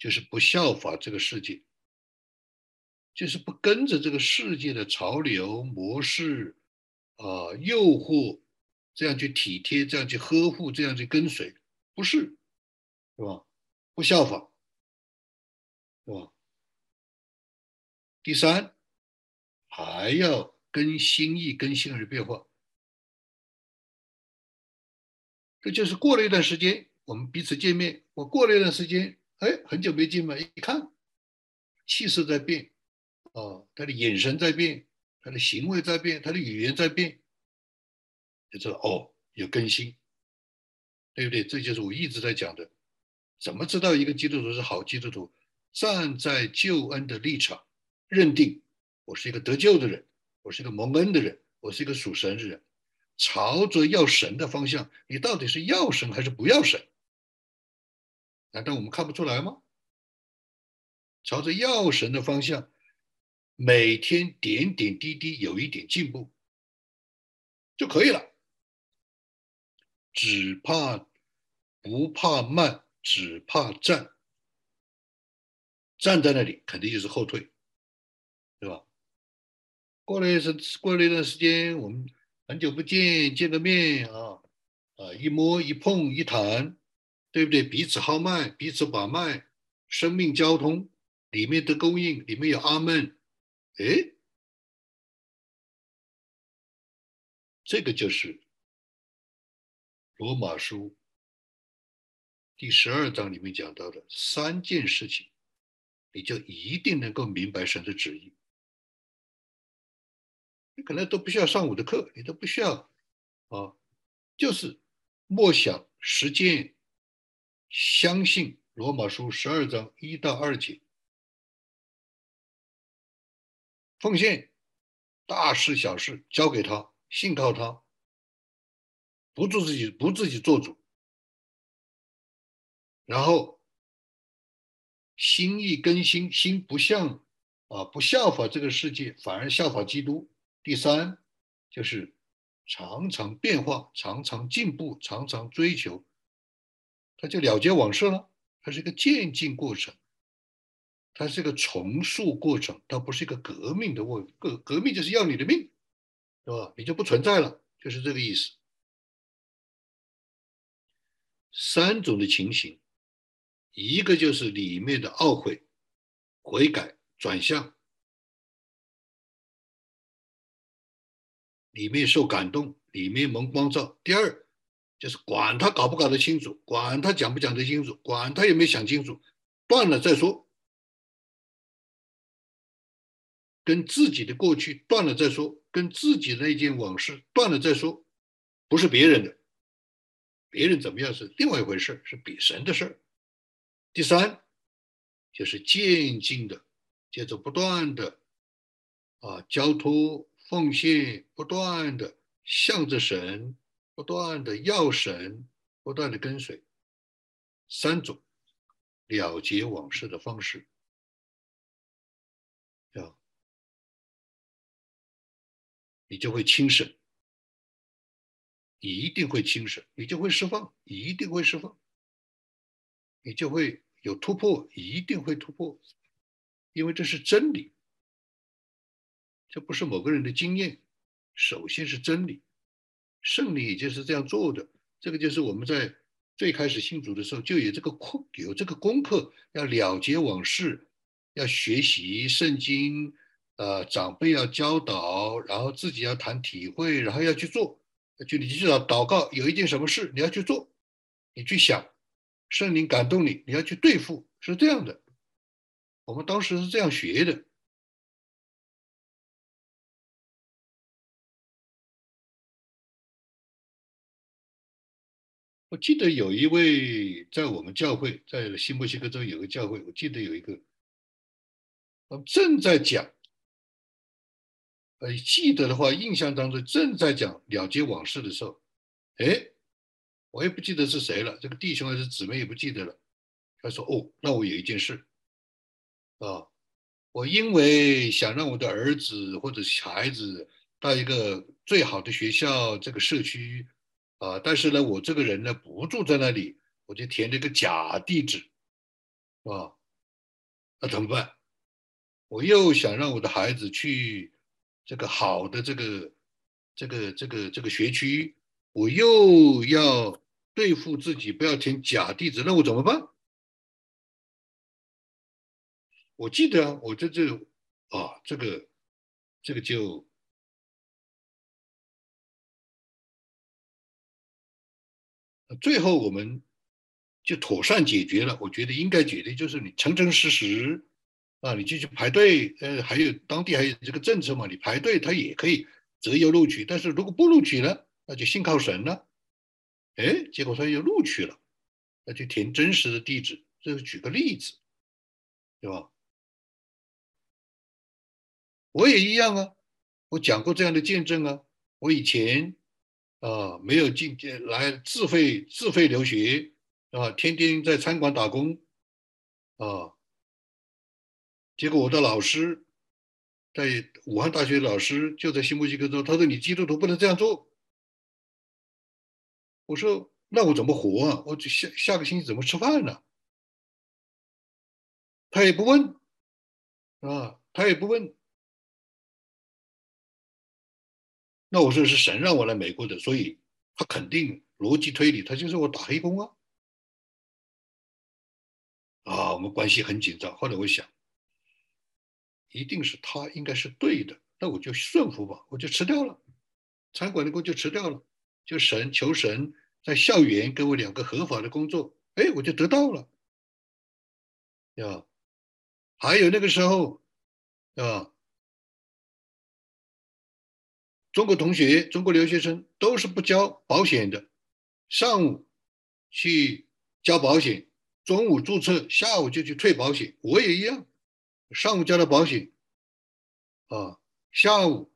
就是不效法这个世界，就是不跟着这个世界的潮流模式啊，诱惑，这样去体贴，这样去呵护，这样去跟随，不是，是吧？不效仿，是吧？第三，还要。跟心意、跟心而变化，这就是过了一段时间，我们彼此见面。我过了一段时间，哎，很久没见嘛，一看，气势在变，哦，他的眼神在变，他的行为在变，他的语言在变，就知道哦，有更新，对不对？这就是我一直在讲的，怎么知道一个基督徒是好基督徒？站在救恩的立场，认定我是一个得救的人。我是一个蒙恩的人，我是一个属神的人，朝着要神的方向，你到底是要神还是不要神？难道我们看不出来吗？朝着要神的方向，每天点点滴滴有一点进步就可以了，只怕不怕慢，只怕站，站在那里肯定就是后退，对吧？过了一时，过了一段时间，我们很久不见，见个面啊，啊，一摸一碰一谈，对不对？彼此号脉，彼此把脉，生命交通里面的供应，里面有阿门。哎，这个就是罗马书第十二章里面讲到的三件事情，你就一定能够明白神的旨意。你可能都不需要上我的课，你都不需要啊，就是默想、实践、相信。罗马书十二章一到二节，奉献大事小事交给他，信靠他，不做自己，不自己做主，然后心意更新，心不像啊，不效法这个世界，反而效法基督。第三，就是常常变化，常常进步，常常追求，他就了结往事了。它是一个渐进过程，它是一个重塑过程，它不是一个革命的过革革命就是要你的命，是吧？你就不存在了，就是这个意思。三种的情形，一个就是里面的懊悔、悔改、转向。里面受感动，里面蒙光照。第二，就是管他搞不搞得清楚，管他讲不讲得清楚，管他有没有想清楚，断了再说。跟自己的过去断了再说，跟自己那件往事断了再说，不是别人的，别人怎么样是另外一回事，是比神的事儿。第三，就是渐进的，接着不断的啊交托。奉献不断的向着神，不断的要神，不断的跟随，三种了结往事的方式，你就会轻省，一定会轻省，你就会释放，一定会释放，你就会有突破，一定会突破，因为这是真理，这不是某个人的经验，首先是真理，胜利也就是这样做的，这个就是我们在最开始信主的时候就有这个课，有这个功课，要了结往事，要学习圣经，呃，长辈要教导，然后自己要谈体会，然后要去做。就你至少祷告，有一件什么事你要去做，你去想，圣灵感动你，你要去对付，是这样的。我们当时是这样学的。我记得有一位在我们教会，在新墨西哥州有个教会，我记得有一个，我正在讲。呃，记得的话，印象当中正在讲了结往事的时候，哎，我也不记得是谁了，这个弟兄还是姊妹也不记得了。他说：“哦，那我有一件事，啊，我因为想让我的儿子或者孩子到一个最好的学校，这个社区，啊，但是呢，我这个人呢不住在那里，我就填了个假地址，啊，那怎么办？我又想让我的孩子去。”这个好的这个这个这个这个学区，我又要对付自己，不要填假地址，那我怎么办？我记得啊，我这这啊，这个这个就最后我们就妥善解决了。我觉得应该解决就是你诚诚实实。啊，你就去排队，呃，还有当地还有这个政策嘛，你排队他也可以择优录取，但是如果不录取了，那就信靠神了。哎，结果他又录取了，那就填真实的地址。这是举个例子，对吧？我也一样啊，我讲过这样的见证啊。我以前啊没有进来自费自费留学啊，天天在餐馆打工啊。结果我的老师，在武汉大学老师就在新墨西哥州，他说：“你基督徒不能这样做。”我说：“那我怎么活啊？我下下个星期怎么吃饭呢？”他也不问，啊，他也不问。那我说是神让我来美国的，所以他肯定逻辑推理，他就是我打黑工啊。啊，我们关系很紧张。后来我想。一定是他应该是对的，那我就顺服吧，我就辞掉了，餐馆的工就辞掉了，就神求神在校园给我两个合法的工作，哎，我就得到了，啊，还有那个时候，啊，中国同学、中国留学生都是不交保险的，上午去交保险，中午注册，下午就去退保险，我也一样。上午交了保险，啊，下午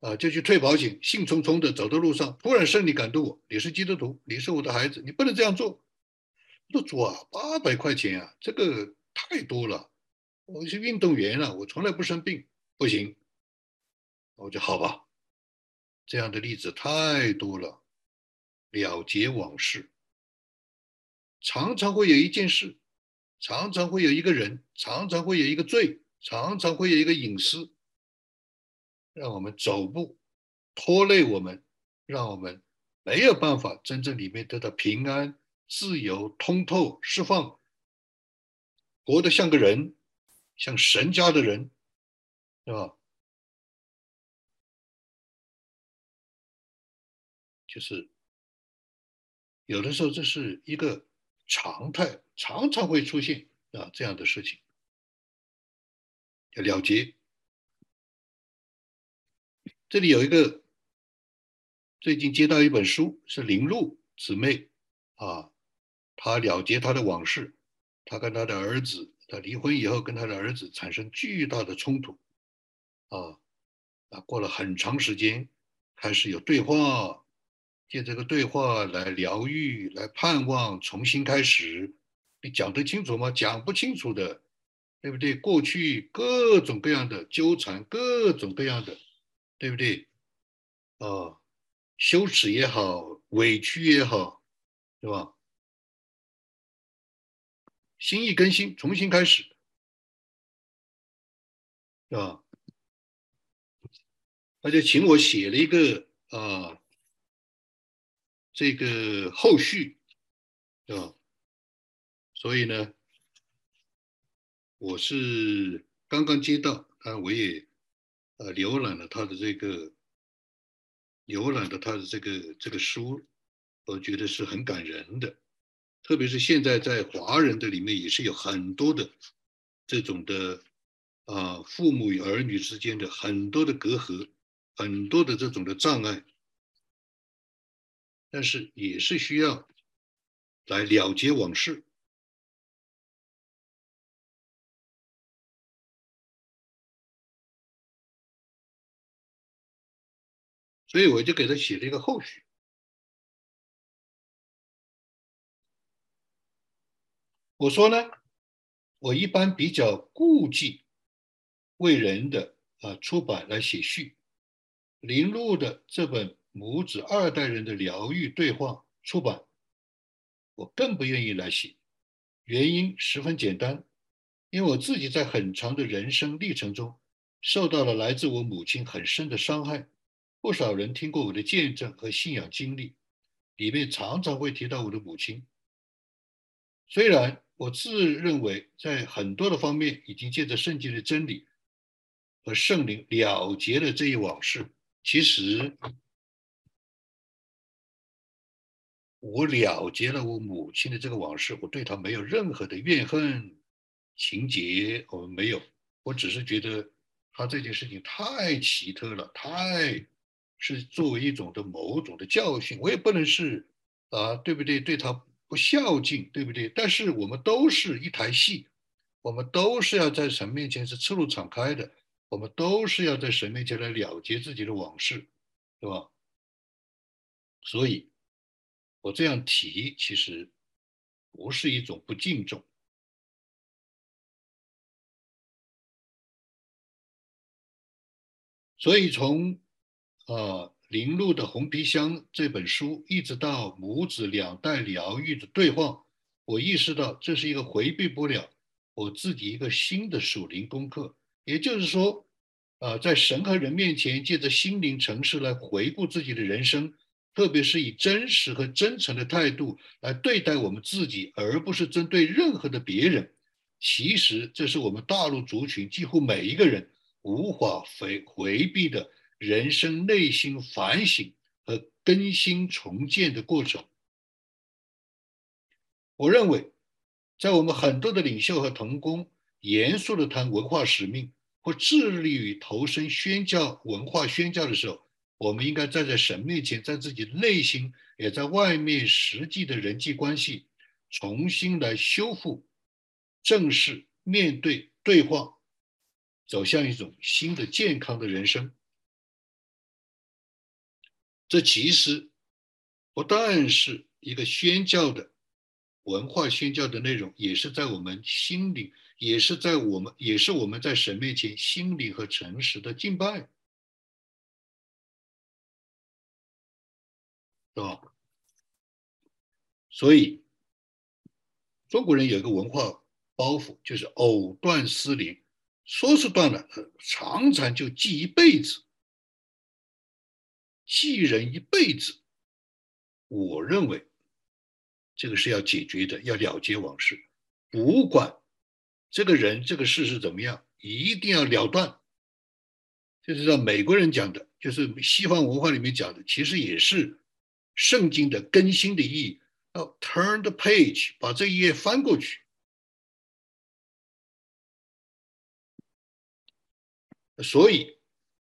啊就去退保险，兴冲冲的走到路上，突然圣灵感动我，你是基督徒，你是我的孩子，你不能这样做。我说主啊，八百块钱啊，这个太多了。我是运动员啊，我从来不生病，不行。我就好吧，这样的例子太多了，了结往事，常常会有一件事。常常会有一个人，常常会有一个罪，常常会有一个隐私，让我们走步，拖累我们，让我们没有办法真正里面得到平安、自由、通透、释放，活得像个人，像神家的人，是吧？就是有的时候这是一个。常态常常会出现啊这样的事情，要了结。这里有一个最近接到一本书，是林露姊妹啊，她了结她的往事，她跟她的儿子，她离婚以后跟她的儿子产生巨大的冲突，啊啊，过了很长时间，开始有对话。借这个对话来疗愈，来盼望重新开始，你讲得清楚吗？讲不清楚的，对不对？过去各种各样的纠缠，各种各样的，对不对？啊，羞耻也好，委屈也好，对吧？心意更新，重新开始，对吧？他就请我写了一个啊，这个后续，对吧？所以呢，我是刚刚接到，啊，我也呃浏览了他的这个，浏览了他的这个这个书，我觉得是很感人的。特别是现在在华人的里面，也是有很多的这种的啊，父母与儿女之间的很多的隔阂，很多的这种的障碍，但是也是需要来了结往事。所以我就给他写了一个后续。我说呢，我一般比较顾忌为人的啊出版来写序，林路的这本母子二代人的疗愈对话出版，我更不愿意来写。原因十分简单，因为我自己在很长的人生历程中，受到了来自我母亲很深的伤害。不少人听过我的见证和信仰经历，里面常常会提到我的母亲。虽然。我自认为，在很多的方面，已经借着圣经的真理和圣灵了结了这一往事。其实，我了结了我母亲的这个往事，我对她没有任何的怨恨情节，我们没有。我只是觉得，她这件事情太奇特了，太是作为一种的某种的教训。我也不能是啊，对不对？对她。不孝敬，对不对？但是我们都是一台戏，我们都是要在神面前是赤露敞开的，我们都是要在神面前来了结自己的往事，对吧？所以，我这样提其实不是一种不敬重。所以从啊。林路的《红皮箱》这本书，一直到母子两代疗愈的对话，我意识到这是一个回避不了我自己一个新的属灵功课。也就是说，啊，在神和人面前，借着心灵城市来回顾自己的人生，特别是以真实和真诚的态度来对待我们自己，而不是针对任何的别人。其实，这是我们大陆族群几乎每一个人无法回回避的。人生内心反省和更新重建的过程。我认为，在我们很多的领袖和同工严肃的谈文化使命或致力于投身宣教文化宣教的时候，我们应该站在神面前，在自己内心，也在外面实际的人际关系，重新来修复、正视、面对、对话，走向一种新的健康的人生。这其实不但是一个宣教的文化，宣教的内容，也是在我们心里，也是在我们，也是我们在神面前心灵和诚实的敬拜，是吧？所以中国人有一个文化包袱，就是藕断丝连，说是断了，常常就记一辈子。记人一辈子，我认为这个是要解决的，要了结往事。不管这个人、这个事是怎么样，一定要了断。就是让美国人讲的，就是西方文化里面讲的，其实也是圣经的更新的意义。要 turn the page，把这一页翻过去。所以。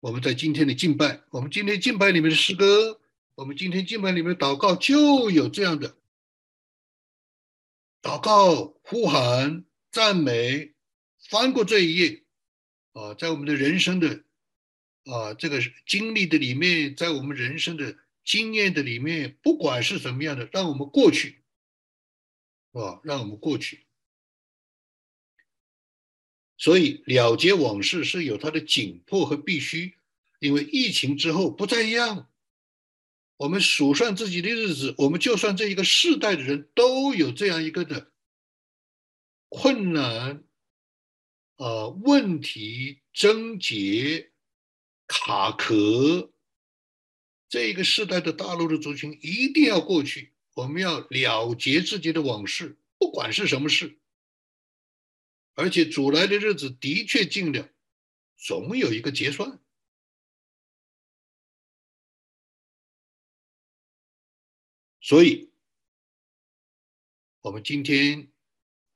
我们在今天的敬拜，我们今天敬拜里面的诗歌，我们今天敬拜里面的祷告就有这样的祷告、呼喊、赞美，翻过这一页啊，在我们的人生的啊这个经历的里面，在我们人生的经验的里面，不管是什么样的，让我们过去。啊，让我们过去。所以了结往事是有它的紧迫和必须，因为疫情之后不再一样，我们数算自己的日子，我们就算这一个世代的人都有这样一个的困难啊、问题、症结、卡壳，这个世代的大陆的族群一定要过去。我们要了结自己的往事，不管是什么事，而且主来的日子的确近了，总有一个结算。所以，我们今天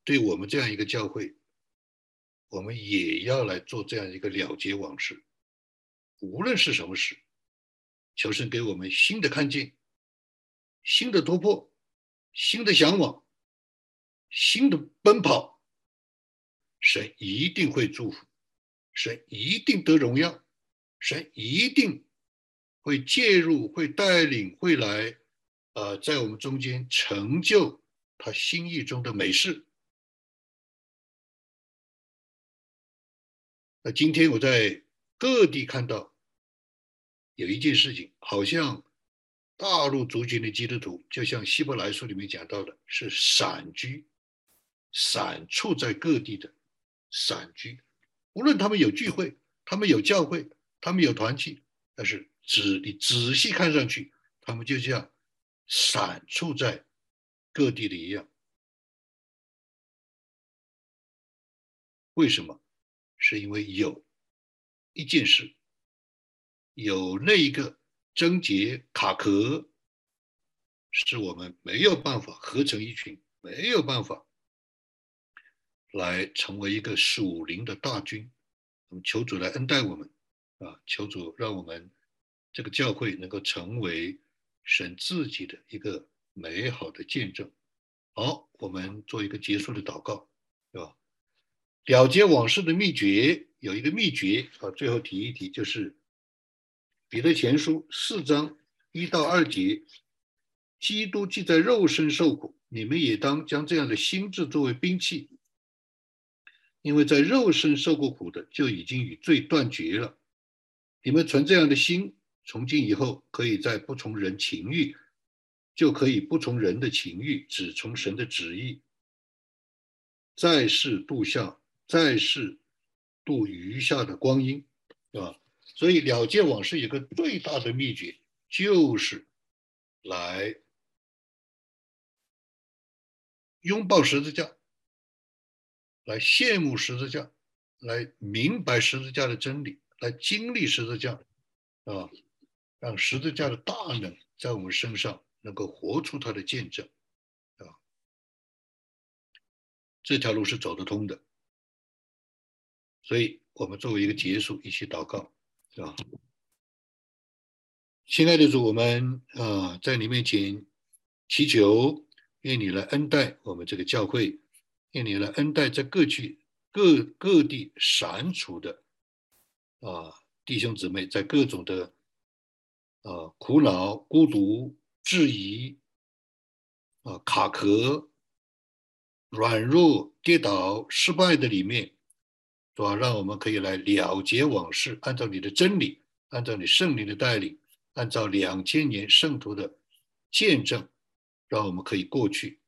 对我们这样一个教会，我们也要来做这样一个了结往事。无论是什么事，求神给我们新的看见、新的突破、新的向往、新的奔跑，神一定会祝福，神一定得荣耀，神一定会介入、会带领、会来。呃，在我们中间成就他心意中的美事。那今天我在各地看到有一件事情，好像大陆族群的基督徒，就像希伯来书里面讲到的，是散居、散处在各地的散居。无论他们有聚会，他们有教会，他们有团契，但是仔你仔细看上去，他们就像。散处在各地的一样，为什么？是因为有一件事，有那一个症结卡壳，是我们没有办法合成一群，没有办法来成为一个属灵的大军。我们求主来恩待我们啊！求主让我们这个教会能够成为。神自己的一个美好的见证。好，我们做一个结束的祷告，对吧？了结往事的秘诀有一个秘诀啊，最后提一提，就是彼得前书四章一到二节：基督既在肉身受苦，你们也当将这样的心智作为兵器，因为在肉身受过苦的，就已经与罪断绝了。你们存这样的心。从今以后，可以在不从人情欲，就可以不从人的情欲，只从神的旨意。在世度下，在世度余下的光阴，对吧？所以了结往事有个最大的秘诀，就是来拥抱十字架，来羡慕十字架，来明白十字架的真理，来经历十字架，啊。让十字架的大能在我们身上能够活出它的见证，啊，这条路是走得通的。所以，我们作为一个结束，一起祷告，啊，亲爱的主，我们啊，在你面前祈求，愿你来恩待我们这个教会，愿你来恩待在各区各各地闪处的啊弟兄姊妹，在各种的。啊，苦恼、孤独、质疑，啊，卡壳、软弱、跌倒、失败的里面，是吧？让我们可以来了结往事，按照你的真理，按照你圣灵的带领，按照两千年圣徒的见证，让我们可以过去。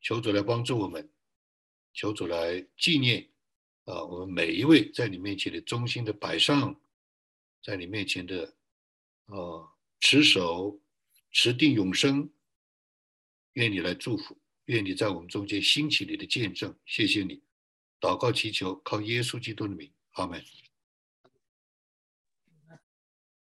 求主来帮助我们，求主来纪念啊，我们每一位在你面前的忠心的摆上，在你面前的。啊，持守，持定永生。愿你来祝福，愿你在我们中间兴起你的见证。谢谢你，祷告祈求，靠耶稣基督的名，阿门。